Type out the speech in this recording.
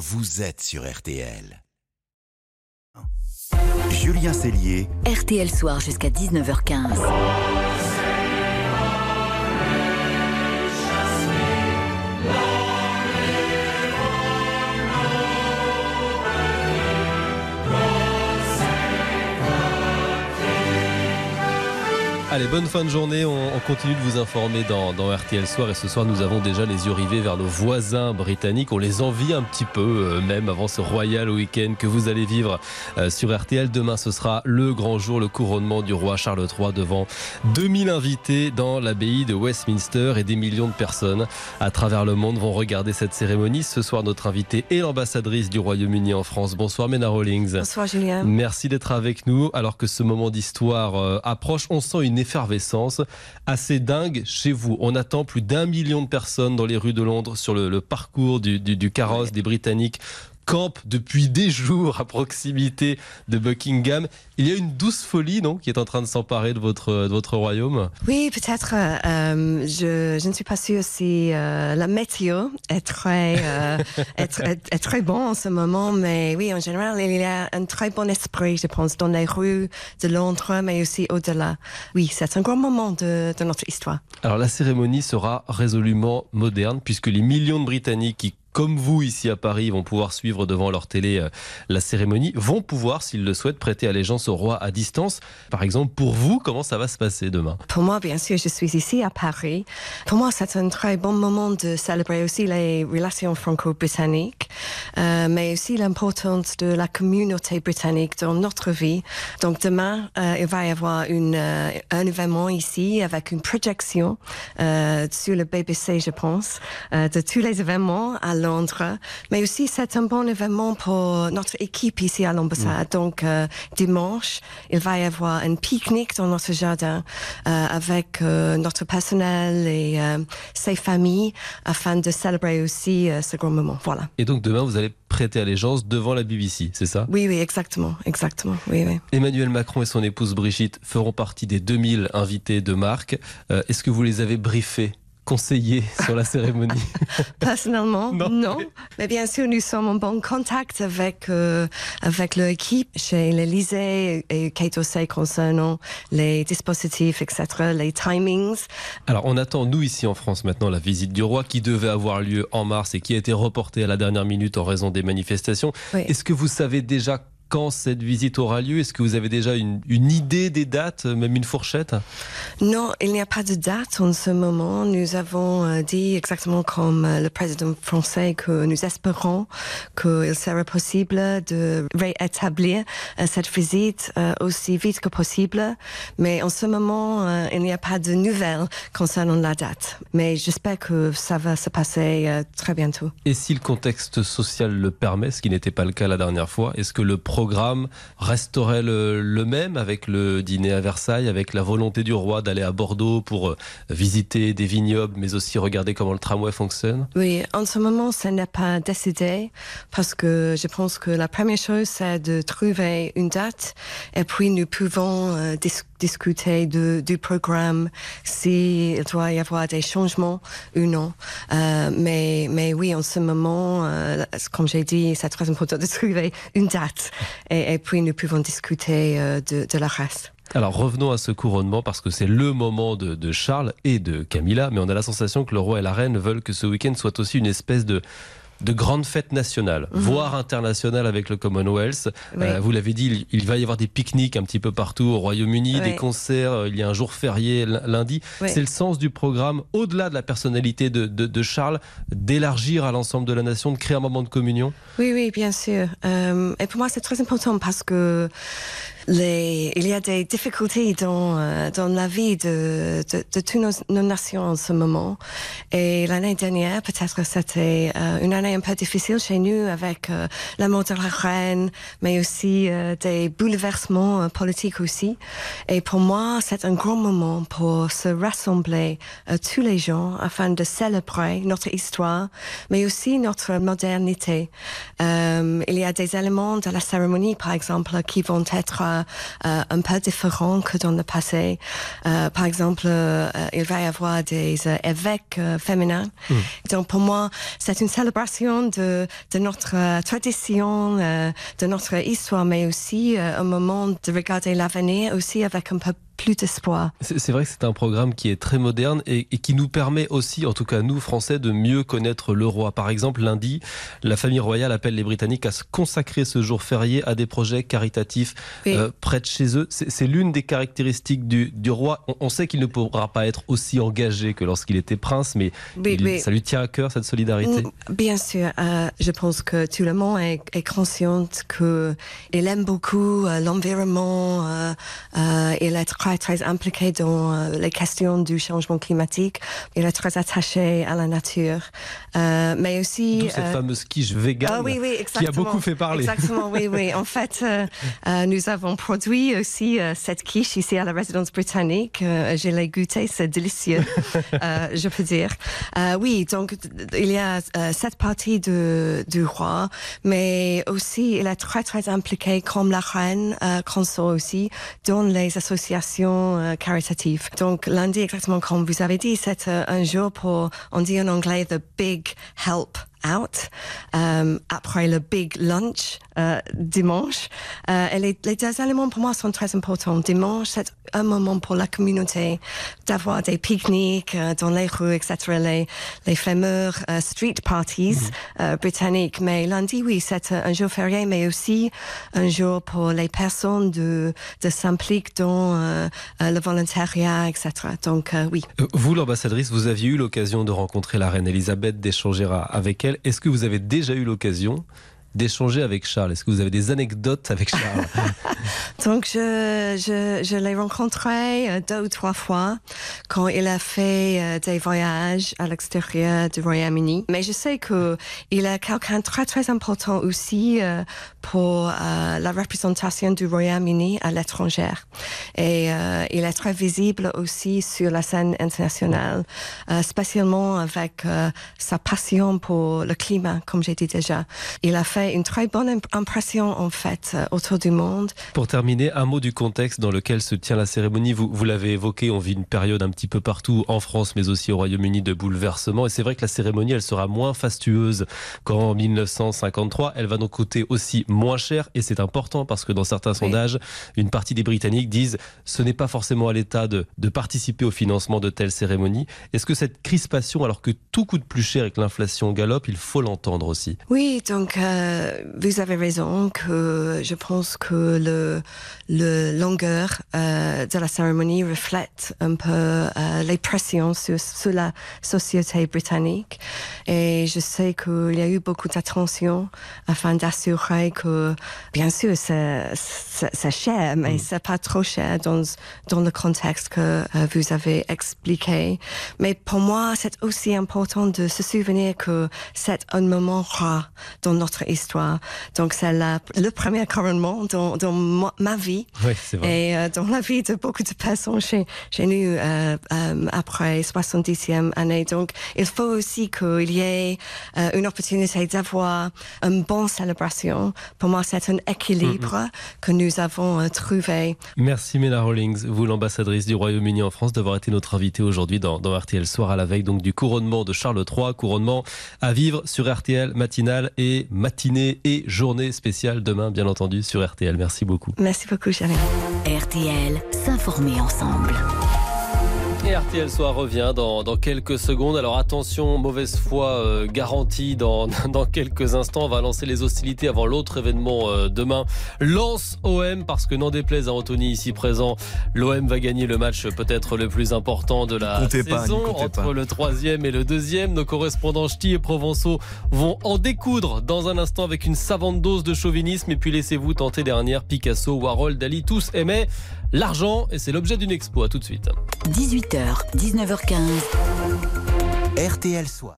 vous êtes sur RTL. Julien Cellier. RTL Soir jusqu'à 19h15. Allez, bonne fin de journée. On, continue de vous informer dans, RTL Soir. Et ce soir, nous avons déjà les yeux rivés vers nos voisins britanniques. On les envie un petit peu, euh, même avant ce royal week-end que vous allez vivre euh, sur RTL. Demain, ce sera le grand jour, le couronnement du roi Charles III devant 2000 invités dans l'abbaye de Westminster. Et des millions de personnes à travers le monde vont regarder cette cérémonie. Ce soir, notre invité est l'ambassadrice du Royaume-Uni en France. Bonsoir, Mena Rawlings. Bonsoir, Julien. Merci d'être avec nous. Alors que ce moment d'histoire euh, approche, on sent une effervescence assez dingue chez vous. On attend plus d'un million de personnes dans les rues de Londres sur le, parcours du, du carrosse des Britanniques campe depuis des jours à proximité de Buckingham. Il y a une douce folie, non, qui est en train de s'emparer de votre, de votre royaume? Oui, peut-être. Euh, je, je, ne suis pas sûre si euh, la météo est très, euh, est, très bon en ce moment, mais oui, en général, il y a un très bon esprit, je pense, dans les rues de Londres, mais aussi au-delà. Oui, c'est un grand moment de, de notre histoire. Alors la cérémonie sera résolument moderne, puisque les millions de Britanniques qui comme vous ici à Paris, vont pouvoir suivre devant leur télé euh, la cérémonie, vont pouvoir, s'ils le souhaitent, prêter allégeance au roi à distance. Par exemple, pour vous, comment ça va se passer demain? Pour moi, bien sûr, je suis ici à Paris. Pour moi, c'est un très bon moment de célébrer aussi les relations franco-britanniques, euh, mais aussi l'importance de la communauté britannique dans notre vie. Donc demain, euh, il va y avoir un événement ici avec une projection sur le BBC, je pense, de tous les événements à Londres, mais aussi c'est un bon événement pour notre équipe ici à l'ambassade. Mm. Donc euh, dimanche, il va y avoir un pique-nique dans notre jardin euh, avec euh, notre personnel et ses familles afin de célébrer aussi ce grand moment. Voilà. Et donc demain, vous allez prêter allégeance devant la BBC, c'est ça? Oui, oui, exactement, exactement. Oui, oui. Emmanuel Macron et son épouse Brigitte feront partie des 2000 invités de marque. Est-ce que vous les avez briefés? Conseiller sur la cérémonie Personnellement, non. Mais bien sûr, nous sommes en bon contact avec, euh, avec l'équipe chez l'Elysée et Kate Ossey concernant les dispositifs, etc., les timings. Alors, on attend, nous, ici en France, maintenant, la visite du roi qui devait avoir lieu en mars et qui a été reportée à la dernière minute en raison des manifestations. Est-ce que vous savez déjà quand cette visite aura lieu? Est-ce que vous avez déjà une, idée des dates, même une fourchette? Non, il n'y a pas de date en ce moment. Nous avons euh, dit exactement comme euh, le président français que nous espérons qu'il sera possible de réétablir euh, cette visite aussi vite que possible. Mais en ce moment, il n'y a pas de nouvelles concernant la date. Mais j'espère que ça va se passer très bientôt. Et si le contexte social le permet, ce qui n'était pas le cas la dernière fois, est-ce que le programme resterait le, même avec le dîner à Versailles, avec la volonté du roi d'aller à Bordeaux pour euh, visiter des vignobles, mais aussi regarder comment le tramway fonctionne? Oui, en ce moment, ça n'est pas décidé parce que je pense que la première chose, c'est de trouver une date et puis nous pouvons euh, discuter du programme, s'il doit y avoir des changements ou non. Euh, mais oui, en ce moment, comme j'ai dit, c'est très important de trouver une date et, puis nous pouvons discuter euh, de, la race. Alors revenons à ce couronnement parce que c'est le moment de, de, Charles et de Camilla, mais on a la sensation que le roi et la reine veulent que ce week-end soit aussi une espèce de, de grandes fêtes nationales, mhm. voire internationales avec le Commonwealth. Euh, vous l'avez dit, il, va y avoir des pique-niques un petit peu partout au Royaume-Uni, des concerts, euh, il y a un jour férié lundi. C'est le sens du programme, au-delà de la personnalité de, Charles, d'élargir à l'ensemble de la nation, de créer un moment de communion? Oui, oui, bien sûr. Euh, et pour moi, c'est très important parce que les, il y a des difficultés dans, euh, dans la vie de, de, de toutes nos, nations en ce moment. Et l'année dernière, peut-être c'était euh, une année un peu difficile chez nous avec euh, la mort de la reine, mais aussi des bouleversements politiques aussi. Et pour moi, c'est un grand moment pour se rassembler tous les gens afin de célébrer notre histoire, mais aussi notre modernité. il y a des éléments de la cérémonie, par exemple, qui vont être sera euh, un peu différent que dans le passé. Euh, par exemple, euh, il va y avoir des euh, évêques euh, féminins. Donc pour moi, c'est une célébration de, de notre euh, tradition, euh, de notre histoire, mais aussi euh, un moment de regarder l'avenir aussi avec un peu plus d'espoir. C'est vrai que c'est un programme qui est très moderne et, et qui nous permet aussi, en tout cas nous Français, de mieux connaître le roi. Par exemple, lundi, la famille royale appelle les Britanniques à se consacrer ce jour férié à des projets caritatifs Oui. euh, près de chez eux. C'est l'une des caractéristiques du, du roi. On, on sait qu'il ne pourra pas être aussi engagé que lorsqu'il était prince, mais Oui, il- oui. ça lui tient à cœur cette solidarité. Mm, Bien sûr, euh, je pense que tout le monde est, est conscient que il aime beaucoup euh, l'environnement. il est très très impliqué dans euh, les questions du changement climatique. Il est très attaché à la nature, Euh, mais aussi. Cette euh, fameuse quiche végane ah oui, oui, qui a beaucoup fait parler. Exactement, oui, oui. En fait, euh, nous avons produit aussi cette quiche ici à la résidence britannique. Je l'ai goûté, c'est délicieux, je peux dire. Oui, donc il y a cette partie de, du roi, mais aussi il est très très impliqué comme la reine euh, aussi dans les associations euh, caritatives. Donc lundi, exactement comme vous avez dit, c'est euh, un jour pour, on dit en anglais, the big help out euh, après le big lunch euh, dimanche. Euh, et les, les deux éléments pour moi sont très importants. Dimanche, c'est un moment pour la communauté d'avoir des pique-niques euh, dans les rues, etc. Les, les fameux euh, street parties euh, britanniques. Mais lundi, oui, c'est un jour férié, mais aussi un jour pour les personnes de, de s'impliquer dans le volontariat, etc. Donc, oui. Vous, l'ambassadrice, vous aviez eu l'occasion de rencontrer la reine Elisabeth, d'échanger avec elle. Est-ce que vous avez déjà eu l'occasion d'échanger avec Charles? Est-ce que vous avez des anecdotes avec Charles? Donc, je, je, je l'ai rencontré euh, deux ou trois fois quand il a fait euh, des voyages à l'extérieur du Royaume-Uni. Mais je sais que il est quelqu'un de très, très important aussi euh, pour euh, la représentation du Royaume-Uni à l'étranger. Et euh, il est très visible aussi sur la scène internationale, euh, spécialement avec sa passion pour le climat, comme j'ai dit déjà. Il a fait une très bonne imp- impression, en fait, autour du monde. Pour terminer, un mot du contexte dans lequel se tient la cérémonie. Vous, vous l'avez évoqué, on vit une période un petit peu partout en France, mais aussi au Royaume-Uni de bouleversement. Et c'est vrai que la cérémonie, elle sera moins fastueuse qu'en 1953. Elle va donc coûter aussi moins cher. Et c'est important parce que dans certains sondages, une partie des Britanniques disent ce n'est pas forcément à l'État de, de participer au financement de telles cérémonies. Est-ce que cette crispation, alors que tout coûte plus cher et que l'inflation galope, il faut l'entendre aussi? Oui, donc euh, vous avez raison que je pense que le, le longueur euh, de la cérémonie reflète un peu euh, les pressions sur, sur la société britannique. Et je sais qu'il y a eu beaucoup d'attention afin d'assurer que, bien sûr, c'est cher, mais c'est pas trop cher dans, dans le contexte que euh, vous avez expliqué. Mais pour moi, c'est aussi important de se souvenir que c'est un moment rare dans notre histoire. Donc, c'est le premier couronnement dans, dans ma, ma vie Oui, vrai. et euh, dans la vie de beaucoup de personnes chez, chez nous euh, euh, après 70e année. Donc, il faut aussi qu'il y ait euh, une opportunité d'avoir une bonne célébration. Pour moi, c'est un équilibre que nous avons euh, trouvé. Merci Mena Rawlings, vous l'ambassadrice du Royaume-Uni en France, d'avoir été notre invitée aujourd'hui dans, dans RTL Soir à la veille donc du couronnement de Charles III, couronnement à vivre sur RTL matinale et matinée et journée spéciale demain bien entendu sur RTL. Merci beaucoup. Merci beaucoup, Jérémy. RTL, s'informer ensemble. Et RTL Soir revient dans, dans quelques secondes. Alors attention, mauvaise foi euh, garantie dans, dans quelques instants. On va lancer les hostilités avant l'autre événement euh, demain. Lance OM parce que n'en déplaise à Anthony ici présent, l'OM va gagner le match peut-être le plus important de la comptez saison entre pas. le troisième et le deuxième. Nos correspondants ch'tis et provençaux vont en découdre dans un instant avec une savante dose de chauvinisme. Et puis laissez-vous tenter dernière, Picasso, Warhol, Dali, tous aimaient l'argent et c'est l'objet d'une expo. À tout de suite. 18h, 19h15. RTL Soir.